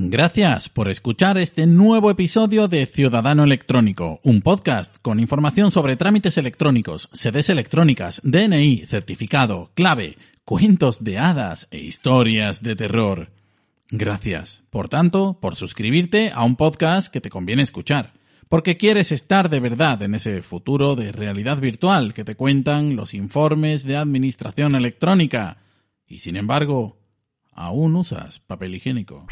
Gracias por escuchar este nuevo episodio de Ciudadano Electrónico, un podcast con información sobre trámites electrónicos, sedes electrónicas, DNI, certificado, clave, cuentos de hadas e historias de terror. Gracias, por tanto, por suscribirte a un podcast que te conviene escuchar, porque quieres estar de verdad en ese futuro de realidad virtual que te cuentan los informes de administración electrónica, y sin embargo, aún usas papel higiénico.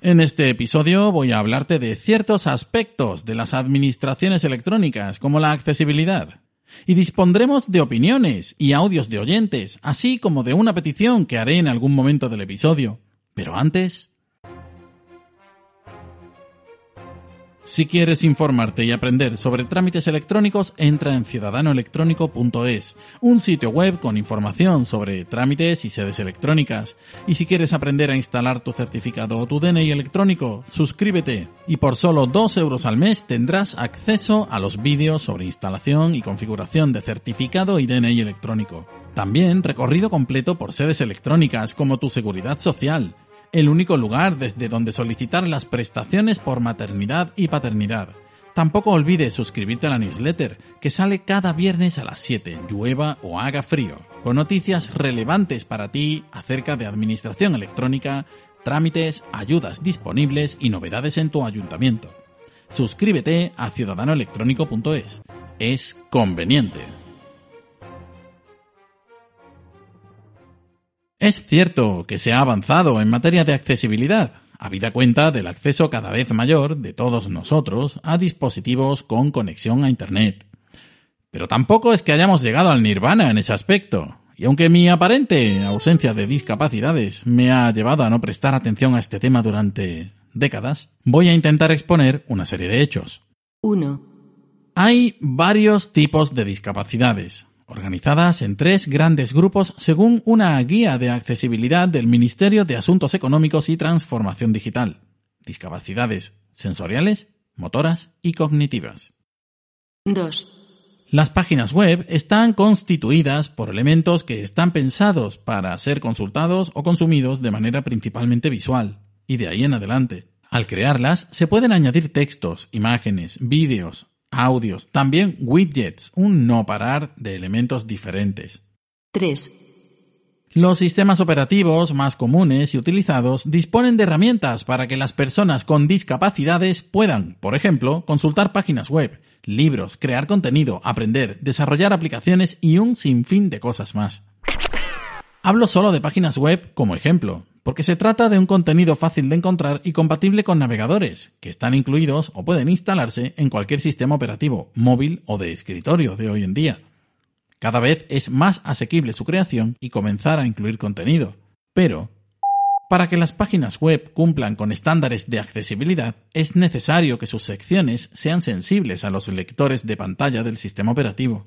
En este episodio voy a hablarte de ciertos aspectos de las administraciones electrónicas, como la accesibilidad. Y dispondremos de opiniones y audios de oyentes, así como de una petición que haré en algún momento del episodio. Pero antes, Si quieres informarte y aprender sobre trámites electrónicos, entra en ciudadanoelectrónico.es, un sitio web con información sobre trámites y sedes electrónicas. Y si quieres aprender a instalar tu certificado o tu DNI electrónico, suscríbete y por solo 2 euros al mes tendrás acceso a los vídeos sobre instalación y configuración de certificado y DNI electrónico. También recorrido completo por sedes electrónicas como tu seguridad social el único lugar desde donde solicitar las prestaciones por maternidad y paternidad. Tampoco olvides suscribirte a la newsletter, que sale cada viernes a las 7, llueva o haga frío, con noticias relevantes para ti acerca de administración electrónica, trámites, ayudas disponibles y novedades en tu ayuntamiento. Suscríbete a ciudadanoelectrónico.es. Es conveniente. Es cierto que se ha avanzado en materia de accesibilidad, habida cuenta del acceso cada vez mayor de todos nosotros a dispositivos con conexión a Internet. Pero tampoco es que hayamos llegado al nirvana en ese aspecto, y aunque mi aparente ausencia de discapacidades me ha llevado a no prestar atención a este tema durante décadas, voy a intentar exponer una serie de hechos. 1. Hay varios tipos de discapacidades, organizadas en tres grandes grupos según una guía de accesibilidad del Ministerio de Asuntos Económicos y Transformación Digital. Discapacidades sensoriales, motoras y cognitivas. 2. Las páginas web están constituidas por elementos que están pensados para ser consultados o consumidos de manera principalmente visual, y de ahí en adelante. Al crearlas, se pueden añadir textos, imágenes, vídeos, audios, también widgets, un no parar de elementos diferentes. 3. Los sistemas operativos más comunes y utilizados disponen de herramientas para que las personas con discapacidades puedan, por ejemplo, consultar páginas web, libros, crear contenido, aprender, desarrollar aplicaciones y un sinfín de cosas más. Hablo solo de páginas web como ejemplo, porque se trata de un contenido fácil de encontrar y compatible con navegadores, que están incluidos o pueden instalarse en cualquier sistema operativo, móvil o de escritorio de hoy en día. Cada vez es más asequible su creación y comenzar a incluir contenido. Pero, para que las páginas web cumplan con estándares de accesibilidad, es necesario que sus secciones sean sensibles a los lectores de pantalla del sistema operativo.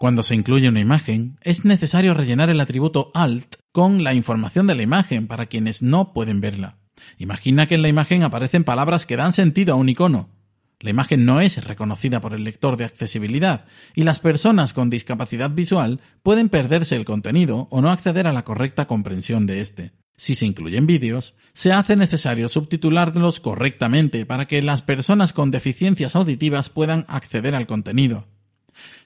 Cuando se incluye una imagen, es necesario rellenar el atributo alt con la información de la imagen para quienes no pueden verla. Imagina que en la imagen aparecen palabras que dan sentido a un icono. La imagen no es reconocida por el lector de accesibilidad y las personas con discapacidad visual pueden perderse el contenido o no acceder a la correcta comprensión de este. Si se incluyen vídeos, se hace necesario subtitularlos correctamente para que las personas con deficiencias auditivas puedan acceder al contenido.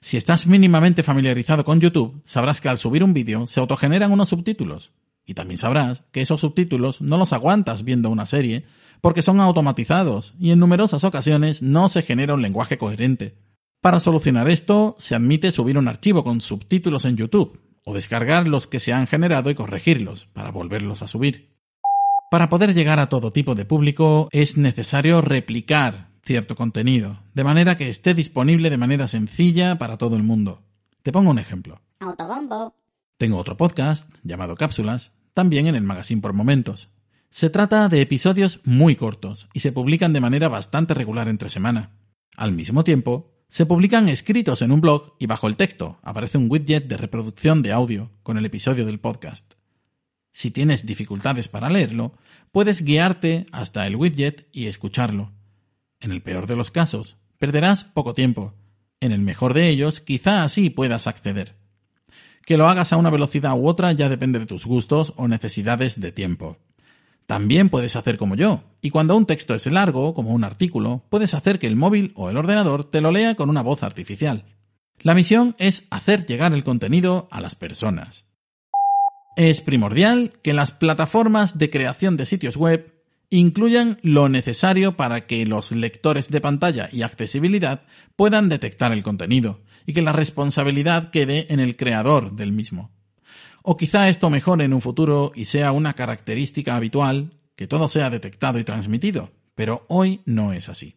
Si estás mínimamente familiarizado con YouTube, sabrás que al subir un vídeo se autogeneran unos subtítulos. Y también sabrás que esos subtítulos no los aguantas viendo una serie, porque son automatizados y en numerosas ocasiones no se genera un lenguaje coherente. Para solucionar esto, se admite subir un archivo con subtítulos en YouTube, o descargar los que se han generado y corregirlos, para volverlos a subir. Para poder llegar a todo tipo de público es necesario replicar cierto contenido, de manera que esté disponible de manera sencilla para todo el mundo. Te pongo un ejemplo. Autobombo. Tengo otro podcast, llamado Cápsulas, también en el magazine por momentos. Se trata de episodios muy cortos y se publican de manera bastante regular entre semana. Al mismo tiempo, se publican escritos en un blog y bajo el texto aparece un widget de reproducción de audio con el episodio del podcast. Si tienes dificultades para leerlo, puedes guiarte hasta el widget y escucharlo. En el peor de los casos, perderás poco tiempo. En el mejor de ellos, quizá así puedas acceder. Que lo hagas a una velocidad u otra ya depende de tus gustos o necesidades de tiempo. También puedes hacer como yo, y cuando un texto es largo, como un artículo, puedes hacer que el móvil o el ordenador te lo lea con una voz artificial. La misión es hacer llegar el contenido a las personas. Es primordial que las plataformas de creación de sitios web incluyan lo necesario para que los lectores de pantalla y accesibilidad puedan detectar el contenido y que la responsabilidad quede en el creador del mismo. O quizá esto mejore en un futuro y sea una característica habitual que todo sea detectado y transmitido, pero hoy no es así.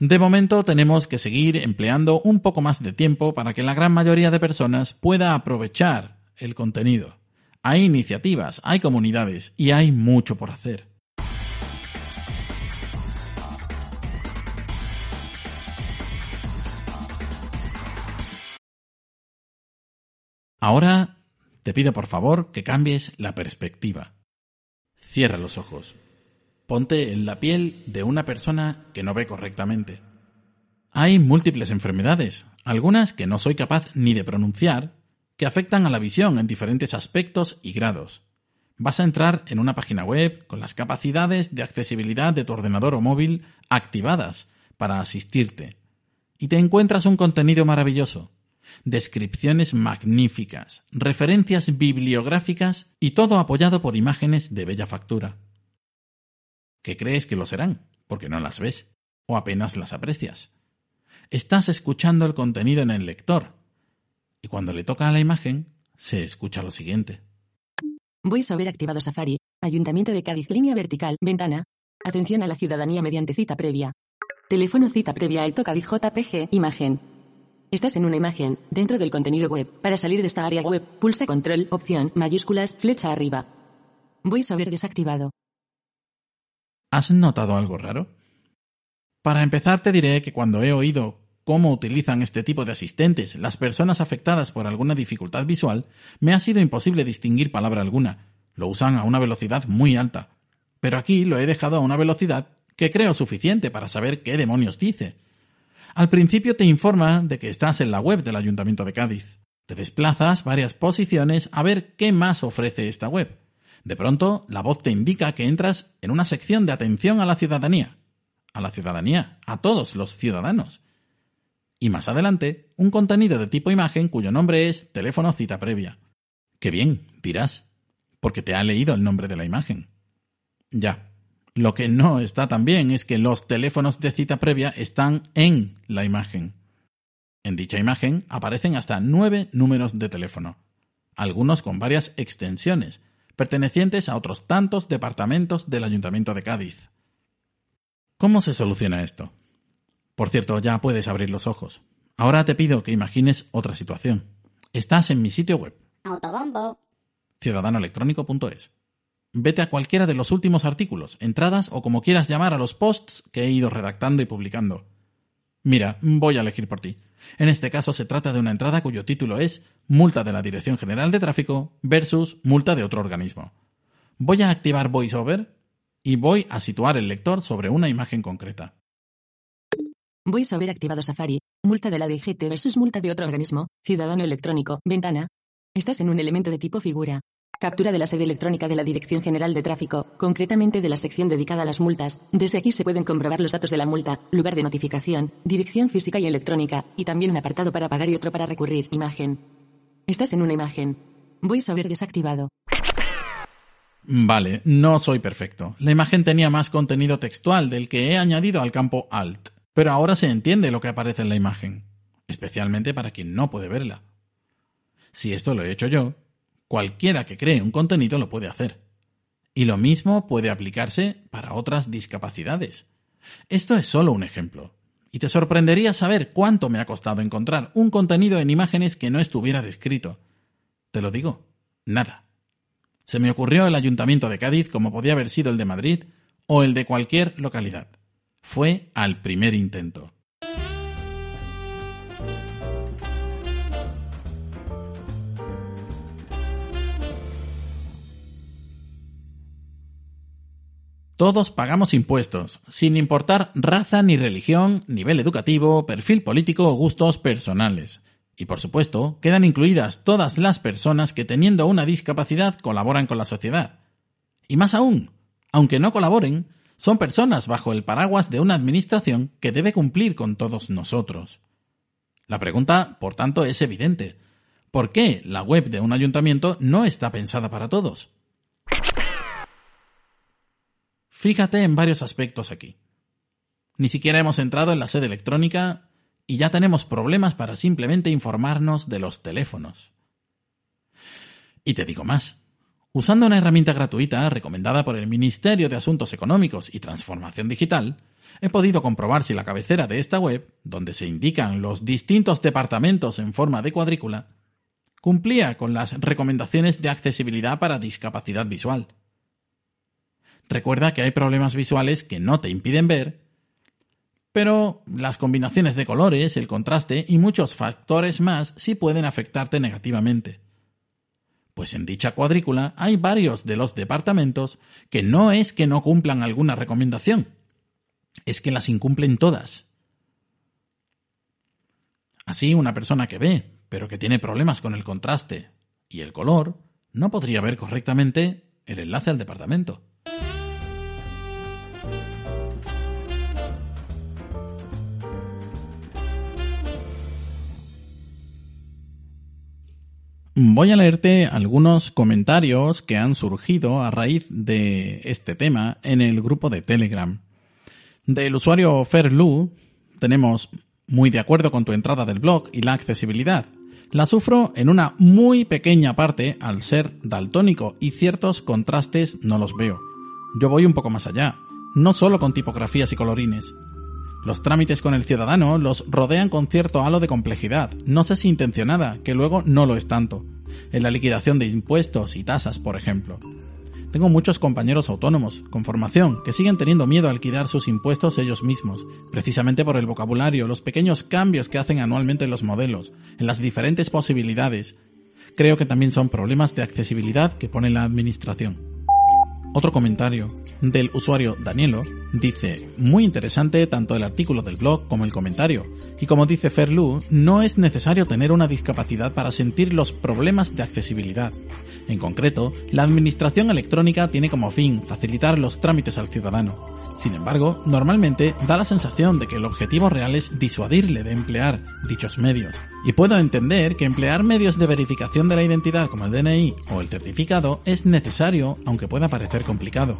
De momento tenemos que seguir empleando un poco más de tiempo para que la gran mayoría de personas pueda aprovechar el contenido. Hay iniciativas, hay comunidades y hay mucho por hacer. Ahora te pido por favor que cambies la perspectiva. Cierra los ojos. Ponte en la piel de una persona que no ve correctamente. Hay múltiples enfermedades, algunas que no soy capaz ni de pronunciar, que afectan a la visión en diferentes aspectos y grados. Vas a entrar en una página web con las capacidades de accesibilidad de tu ordenador o móvil activadas para asistirte. Y te encuentras un contenido maravilloso descripciones magníficas, referencias bibliográficas y todo apoyado por imágenes de bella factura. ¿Qué crees que lo serán? Porque no las ves o apenas las aprecias. Estás escuchando el contenido en el lector y cuando le toca a la imagen se escucha lo siguiente. Voy a ver activado Safari, Ayuntamiento de Cádiz, línea vertical, ventana. Atención a la ciudadanía mediante cita previa. Teléfono cita previa Alto Cádiz JPG, imagen. Estás en una imagen, dentro del contenido web. Para salir de esta área web, pulsa control, opción, mayúsculas, flecha arriba. Voy a ver desactivado. ¿Has notado algo raro? Para empezar te diré que cuando he oído cómo utilizan este tipo de asistentes las personas afectadas por alguna dificultad visual, me ha sido imposible distinguir palabra alguna. Lo usan a una velocidad muy alta. Pero aquí lo he dejado a una velocidad que creo suficiente para saber qué demonios dice. Al principio te informa de que estás en la web del Ayuntamiento de Cádiz. Te desplazas varias posiciones a ver qué más ofrece esta web. De pronto, la voz te indica que entras en una sección de atención a la ciudadanía. A la ciudadanía, a todos los ciudadanos. Y más adelante, un contenido de tipo imagen cuyo nombre es teléfono cita previa. Qué bien, dirás, porque te ha leído el nombre de la imagen. Ya, lo que no está tan bien es que los teléfonos de cita previa están en la imagen. En dicha imagen aparecen hasta nueve números de teléfono, algunos con varias extensiones, pertenecientes a otros tantos departamentos del Ayuntamiento de Cádiz. ¿Cómo se soluciona esto? Por cierto, ya puedes abrir los ojos. Ahora te pido que imagines otra situación. Estás en mi sitio web. Autobombo. ciudadanoelectrónico.es vete a cualquiera de los últimos artículos, entradas o como quieras llamar a los posts que he ido redactando y publicando. Mira, voy a elegir por ti. En este caso se trata de una entrada cuyo título es Multa de la Dirección General de Tráfico versus multa de otro organismo. Voy a activar VoiceOver y voy a situar el lector sobre una imagen concreta. VoiceOver activado Safari, multa de la DGT versus multa de otro organismo, ciudadano electrónico, ventana. Estás en un elemento de tipo figura. Captura de la sede electrónica de la Dirección General de Tráfico, concretamente de la sección dedicada a las multas. Desde aquí se pueden comprobar los datos de la multa, lugar de notificación, dirección física y electrónica, y también un apartado para pagar y otro para recurrir. Imagen. Estás en una imagen. Voy a ver desactivado. Vale, no soy perfecto. La imagen tenía más contenido textual del que he añadido al campo alt, pero ahora se entiende lo que aparece en la imagen, especialmente para quien no puede verla. Si esto lo he hecho yo, cualquiera que cree un contenido lo puede hacer. Y lo mismo puede aplicarse para otras discapacidades. Esto es solo un ejemplo. Y te sorprendería saber cuánto me ha costado encontrar un contenido en imágenes que no estuviera descrito. Te lo digo, nada. Se me ocurrió el ayuntamiento de Cádiz como podía haber sido el de Madrid o el de cualquier localidad. Fue al primer intento. Todos pagamos impuestos, sin importar raza ni religión, nivel educativo, perfil político o gustos personales. Y por supuesto, quedan incluidas todas las personas que teniendo una discapacidad colaboran con la sociedad. Y más aún, aunque no colaboren, son personas bajo el paraguas de una administración que debe cumplir con todos nosotros. La pregunta, por tanto, es evidente. ¿Por qué la web de un ayuntamiento no está pensada para todos? Fíjate en varios aspectos aquí. Ni siquiera hemos entrado en la sede electrónica y ya tenemos problemas para simplemente informarnos de los teléfonos. Y te digo más. Usando una herramienta gratuita recomendada por el Ministerio de Asuntos Económicos y Transformación Digital, he podido comprobar si la cabecera de esta web, donde se indican los distintos departamentos en forma de cuadrícula, cumplía con las recomendaciones de accesibilidad para discapacidad visual. Recuerda que hay problemas visuales que no te impiden ver pero las combinaciones de colores, el contraste y muchos factores más sí pueden afectarte negativamente. Pues en dicha cuadrícula hay varios de los departamentos que no es que no cumplan alguna recomendación, es que las incumplen todas. Así, una persona que ve, pero que tiene problemas con el contraste y el color, no podría ver correctamente el enlace al departamento. Voy a leerte algunos comentarios que han surgido a raíz de este tema en el grupo de Telegram. Del usuario Ferlu tenemos muy de acuerdo con tu entrada del blog y la accesibilidad. La sufro en una muy pequeña parte al ser daltónico y ciertos contrastes no los veo. Yo voy un poco más allá, no solo con tipografías y colorines. Los trámites con el ciudadano los rodean con cierto halo de complejidad, no sé si intencionada, que luego no lo es tanto. En la liquidación de impuestos y tasas, por ejemplo. Tengo muchos compañeros autónomos, con formación, que siguen teniendo miedo a liquidar sus impuestos ellos mismos, precisamente por el vocabulario, los pequeños cambios que hacen anualmente en los modelos, en las diferentes posibilidades. Creo que también son problemas de accesibilidad que pone la administración. Otro comentario del usuario Danielo dice, muy interesante tanto el artículo del blog como el comentario. Y como dice Ferlu, no es necesario tener una discapacidad para sentir los problemas de accesibilidad. En concreto, la administración electrónica tiene como fin facilitar los trámites al ciudadano. Sin embargo, normalmente da la sensación de que el objetivo real es disuadirle de emplear dichos medios. Y puedo entender que emplear medios de verificación de la identidad como el DNI o el certificado es necesario, aunque pueda parecer complicado.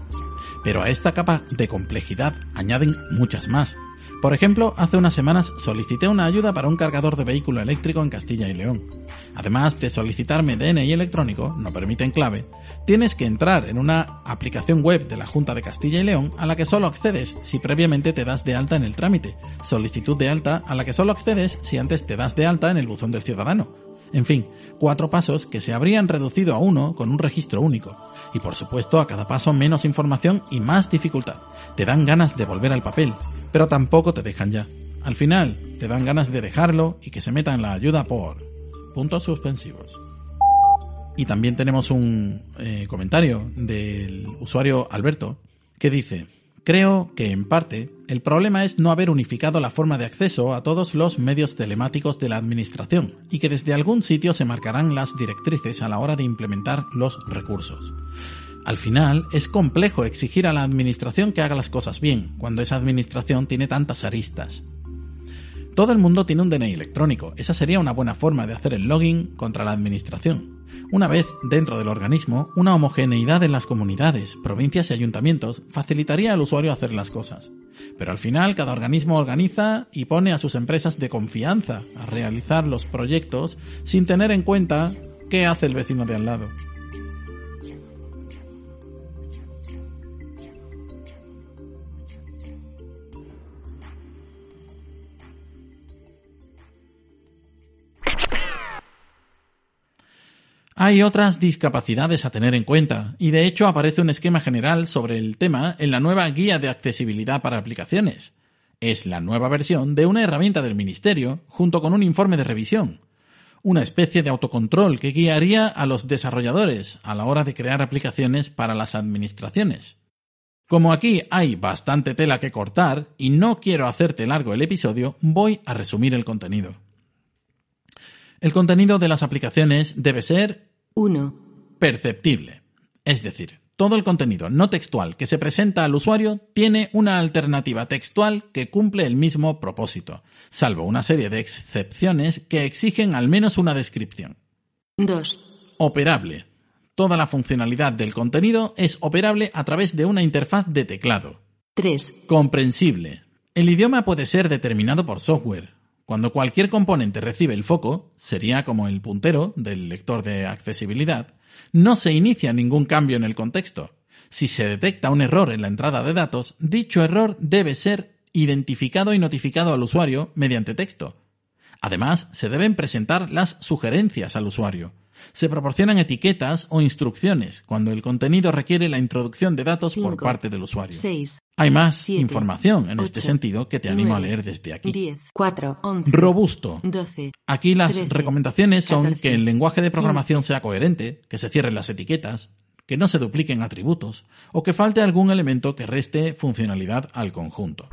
Pero a esta capa de complejidad añaden muchas más. Por ejemplo, hace unas semanas solicité una ayuda para un cargador de vehículo eléctrico en Castilla y León. Además de solicitarme DNI electrónico, no permiten clave, tienes que entrar en una aplicación web de la Junta de Castilla y León a la que solo accedes si previamente te das de alta en el trámite, solicitud de alta a la que solo accedes si antes te das de alta en el buzón del ciudadano. En fin, cuatro pasos que se habrían reducido a uno con un registro único. Y por supuesto, a cada paso menos información y más dificultad. Te dan ganas de volver al papel, pero tampoco te dejan ya. Al final, te dan ganas de dejarlo y que se metan la ayuda por puntos suspensivos. Y también tenemos un eh, comentario del usuario Alberto que dice, creo que en parte el problema es no haber unificado la forma de acceso a todos los medios telemáticos de la Administración y que desde algún sitio se marcarán las directrices a la hora de implementar los recursos. Al final, es complejo exigir a la Administración que haga las cosas bien, cuando esa Administración tiene tantas aristas. Todo el mundo tiene un DNI electrónico, esa sería una buena forma de hacer el login contra la Administración Una vez dentro del organismo, una homogeneidad en las comunidades, provincias y ayuntamientos facilitaría al usuario hacer las cosas. Pero al final cada organismo organiza y pone a sus empresas de confianza a realizar los proyectos sin tener en cuenta qué hace el vecino de al lado. Hay otras discapacidades a tener en cuenta, y de hecho aparece un esquema general sobre el tema en la nueva Guía de Accesibilidad para Aplicaciones. Es la nueva versión de una herramienta del Ministerio junto con un informe de revisión, una especie de autocontrol que guiaría a los desarrolladores a la hora de crear aplicaciones para las administraciones. Como aquí hay bastante tela que cortar y no quiero hacerte largo el episodio, voy a resumir el contenido. El contenido de las aplicaciones debe ser 1. perceptible. Es decir, todo el contenido no textual que se presenta al usuario tiene una alternativa textual que cumple el mismo propósito, salvo una serie de excepciones que exigen al menos una descripción. 2. Operable. Toda la funcionalidad del contenido es operable a través de una interfaz de teclado. 3. Comprensible. El idioma puede ser determinado por software, cuando cualquier componente recibe el foco, sería como el puntero del lector de accesibilidad, no se inicia ningún cambio en el contexto. Si se detecta un error en la entrada de datos, dicho error debe ser identificado y notificado al usuario mediante texto. Además, se deben presentar las sugerencias al usuario. Se proporcionan etiquetas o instrucciones cuando el contenido requiere la introducción de datos por parte del usuario. 6. Hay más siete, información en este sentido que te animo a 9, leer desde aquí. 10. 4. 11. Robusto. 12. Aquí las 13, recomendaciones son 14, que el lenguaje de programación sea coherente, que se cierren las etiquetas, que no se dupliquen atributos o que falte algún elemento que reste funcionalidad al conjunto.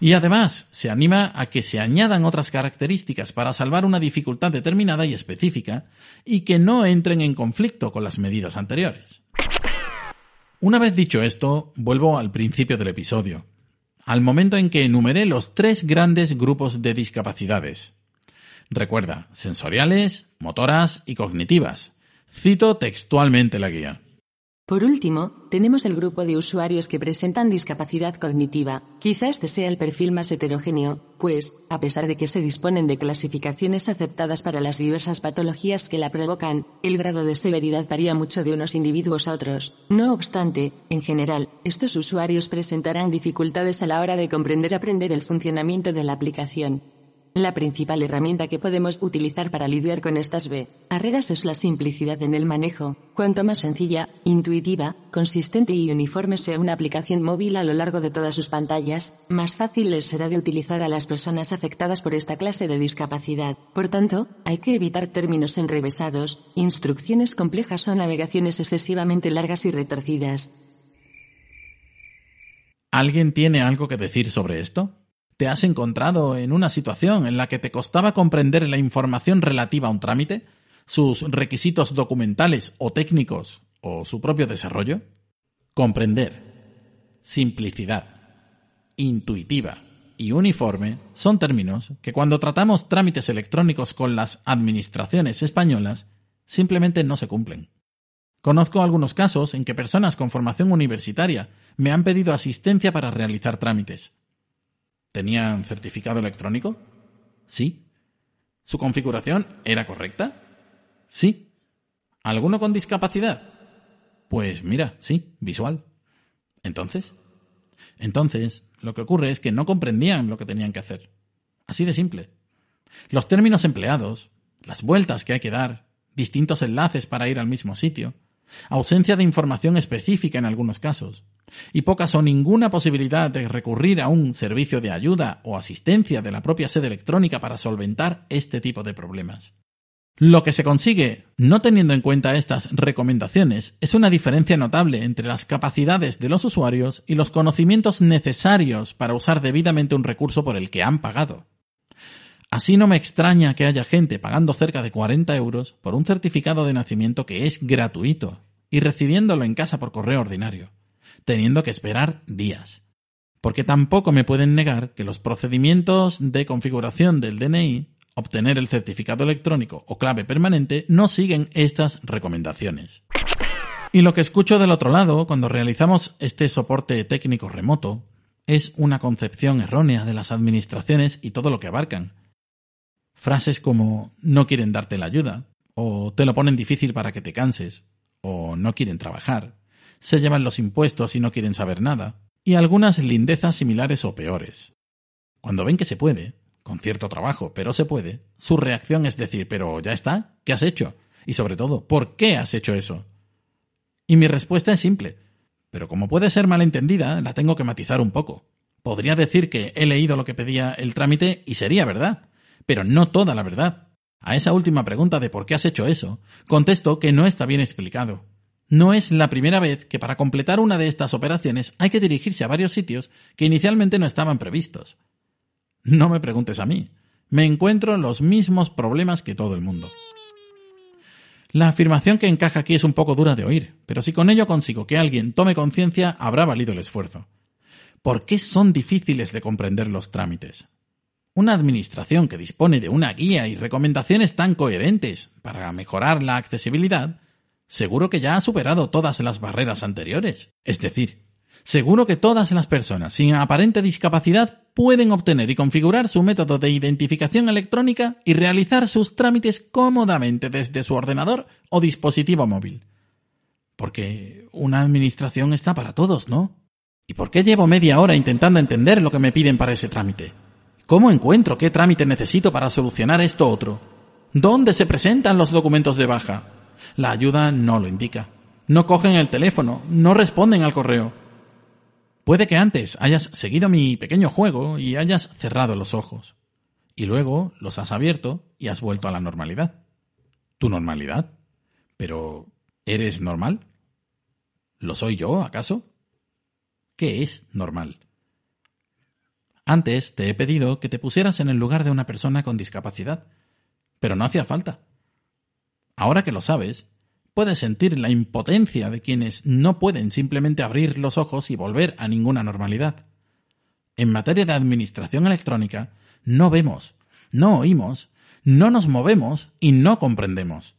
Y además, se anima a que se añadan otras características para salvar una dificultad determinada y específica y que no entren en conflicto con las medidas anteriores. Una vez dicho esto, vuelvo al principio del episodio, al momento en que enumeré los tres grandes grupos de discapacidades. Recuerda, sensoriales, motoras y cognitivas. Cito textualmente la guía. Por último, tenemos el grupo de usuarios que presentan discapacidad cognitiva. Quizá este sea el perfil más heterogéneo, pues, a pesar de que se disponen de clasificaciones aceptadas para las diversas patologías que la provocan, el grado de severidad varía mucho de unos individuos a otros. No obstante, en general, estos usuarios presentarán dificultades a la hora de comprender y aprender el funcionamiento de la aplicación. La principal herramienta que podemos utilizar para lidiar con estas barreras es la simplicidad en el manejo. Cuanto más sencilla, intuitiva, consistente y uniforme sea una aplicación móvil a lo largo de todas sus pantallas, más fácil les será de utilizar a las personas afectadas por esta clase de discapacidad. Por tanto, hay que evitar términos enrevesados, instrucciones complejas o navegaciones excesivamente largas y retorcidas. ¿Alguien tiene algo que decir sobre esto? ¿Te has encontrado en una situación en la que te costaba comprender la información relativa a un trámite, sus requisitos documentales o técnicos o su propio desarrollo? Comprender, simplicidad, intuitiva y uniforme son términos que cuando tratamos trámites electrónicos con las administraciones españolas simplemente no se cumplen. Conozco algunos casos en que personas con formación universitaria me han pedido asistencia para realizar trámites. ¿Tenían certificado electrónico? Sí. ¿Su configuración era correcta? Sí. ¿Alguno con discapacidad? Pues mira, sí, visual. ¿Entonces? Entonces, lo que ocurre es que no comprendían lo que tenían que hacer. Así de simple. Los términos empleados, las vueltas que hay que dar, distintos enlaces para ir al mismo sitio, ausencia de información específica en algunos casos, y pocas o ninguna posibilidad de recurrir a un servicio de ayuda o asistencia de la propia sede electrónica para solventar este tipo de problemas. Lo que se consigue, no teniendo en cuenta estas recomendaciones, es una diferencia notable entre las capacidades de los usuarios y los conocimientos necesarios para usar debidamente un recurso por el que han pagado. Así no me extraña que haya gente pagando cerca de 40 euros por un certificado de nacimiento que es gratuito y recibiéndolo en casa por correo ordinario, teniendo que esperar días. Porque tampoco me pueden negar que los procedimientos de configuración del DNI obtener el certificado electrónico o clave permanente no siguen estas recomendaciones. Y lo que escucho del otro lado cuando realizamos este soporte técnico remoto es una concepción errónea de las administraciones y todo lo que abarcan. Frases como no quieren darte la ayuda, o te lo ponen difícil para que te canses, o no quieren trabajar, se llevan los impuestos y no quieren saber nada, y algunas lindezas similares o peores. Cuando ven que se puede, con cierto trabajo, pero se puede, su reacción es decir, pero ya está, ¿qué has hecho? Y sobre todo, ¿por qué has hecho eso? Y mi respuesta es simple, pero como puede ser malentendida, la tengo que matizar un poco. Podría decir que he leído lo que pedía el trámite y sería verdad, pero no toda la verdad. A esa última pregunta de por qué has hecho eso, contesto que no está bien explicado. No es la primera vez que para completar una de estas operaciones hay que dirigirse a varios sitios que inicialmente no estaban previstos. No me preguntes a mí. Me encuentro los mismos problemas que todo el mundo. La afirmación que encaja aquí es un poco dura de oír, pero si con ello consigo que alguien tome conciencia, habrá valido el esfuerzo. ¿Por qué son difíciles de comprender los trámites? Una administración que dispone de una guía y recomendaciones tan coherentes para mejorar la accesibilidad, seguro que ya ha superado todas las barreras anteriores. Es decir, seguro que todas las personas sin aparente discapacidad pueden obtener y configurar su método de identificación electrónica y realizar sus trámites cómodamente desde su ordenador o dispositivo móvil. Porque una administración está para todos, ¿no? ¿Y por qué llevo media hora intentando entender lo que me piden para ese trámite? ¿Cómo encuentro qué trámite necesito para solucionar esto otro? ¿Dónde se presentan los documentos de baja? La ayuda no lo indica. No cogen el teléfono, no responden al correo. Puede que antes hayas seguido mi pequeño juego y hayas cerrado los ojos. Y luego los has abierto y has vuelto a la normalidad. ¿Tu normalidad? Pero, ¿eres normal? ¿Lo soy yo, acaso? ¿Qué es normal? Antes te he pedido que te pusieras en el lugar de una persona con discapacidad, pero no hacía falta. Ahora que lo sabes, puedes sentir la impotencia de quienes no pueden simplemente abrir los ojos y volver a ninguna normalidad. En materia de administración electrónica, no vemos, no oímos, no nos movemos y no comprendemos.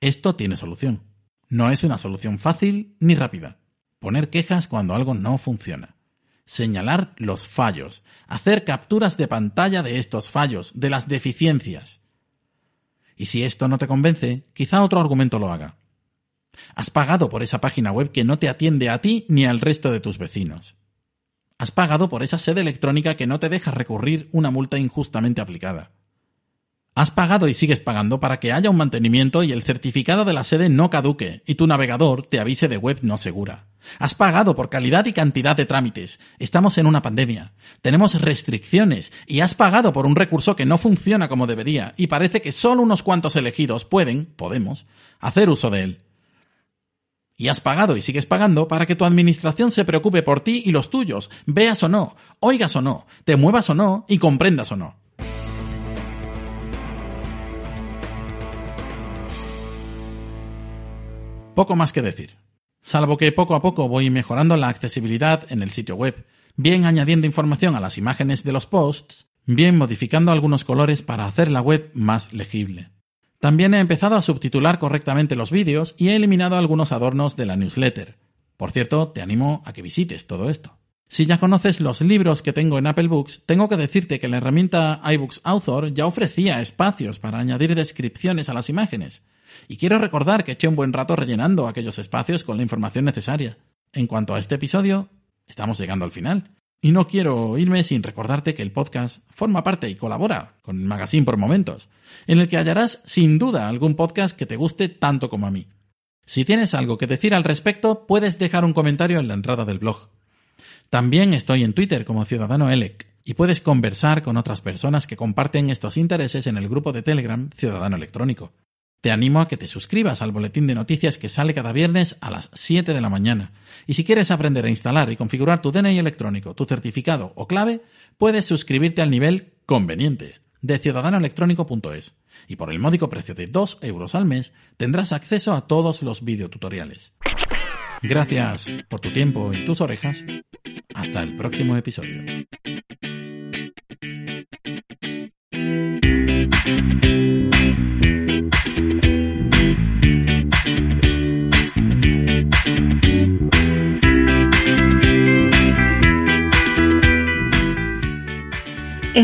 Esto tiene solución. No es una solución fácil ni rápida. Poner quejas cuando algo no funciona. Señalar los fallos. Hacer capturas de pantalla de estos fallos, de las deficiencias. Y si esto no te convence, quizá otro argumento lo haga. Has pagado por esa página web que no te atiende a ti ni al resto de tus vecinos. Has pagado por esa sede electrónica que no te deja recurrir una multa injustamente aplicada. Has pagado y sigues pagando para que haya un mantenimiento y el certificado de la sede no caduque y tu navegador te avise de web no segura. Has pagado por calidad y cantidad de trámites. Estamos en una pandemia. Tenemos restricciones y has pagado por un recurso que no funciona como debería y parece que solo unos cuantos elegidos pueden, podemos, hacer uso de él. Y has pagado y sigues pagando para que tu administración se preocupe por ti y los tuyos, veas o no, oigas o no, te muevas o no y comprendas o no. Poco más que decir salvo que poco a poco voy mejorando la accesibilidad en el sitio web, bien añadiendo información a las imágenes de los posts, bien modificando algunos colores para hacer la web más legible. También he empezado a subtitular correctamente los vídeos y he eliminado algunos adornos de la newsletter. Por cierto, te animo a que visites todo esto. Si ya conoces los libros que tengo en Apple Books, tengo que decirte que la herramienta iBooks Author ya ofrecía espacios para añadir descripciones a las imágenes, y quiero recordar que eché un buen rato rellenando aquellos espacios con la información necesaria. En cuanto a este episodio, estamos llegando al final. Y no quiero irme sin recordarte que el podcast forma parte y colabora con el Magazine por Momentos, en el que hallarás sin duda algún podcast que te guste tanto como a mí. Si tienes algo que decir al respecto, puedes dejar un comentario en la entrada del blog. También estoy en Twitter como Ciudadano Elec y puedes conversar con otras personas que comparten estos intereses en el grupo de Telegram Ciudadano Electrónico. Te animo a que te suscribas al boletín de noticias que sale cada viernes a las 7 de la mañana. Y si quieres aprender a instalar y configurar tu DNI electrónico, tu certificado o clave, puedes suscribirte al nivel conveniente de ciudadanoelectrónico.es. Y por el módico precio de 2 euros al mes tendrás acceso a todos los videotutoriales. Gracias por tu tiempo y tus orejas. Hasta el próximo episodio.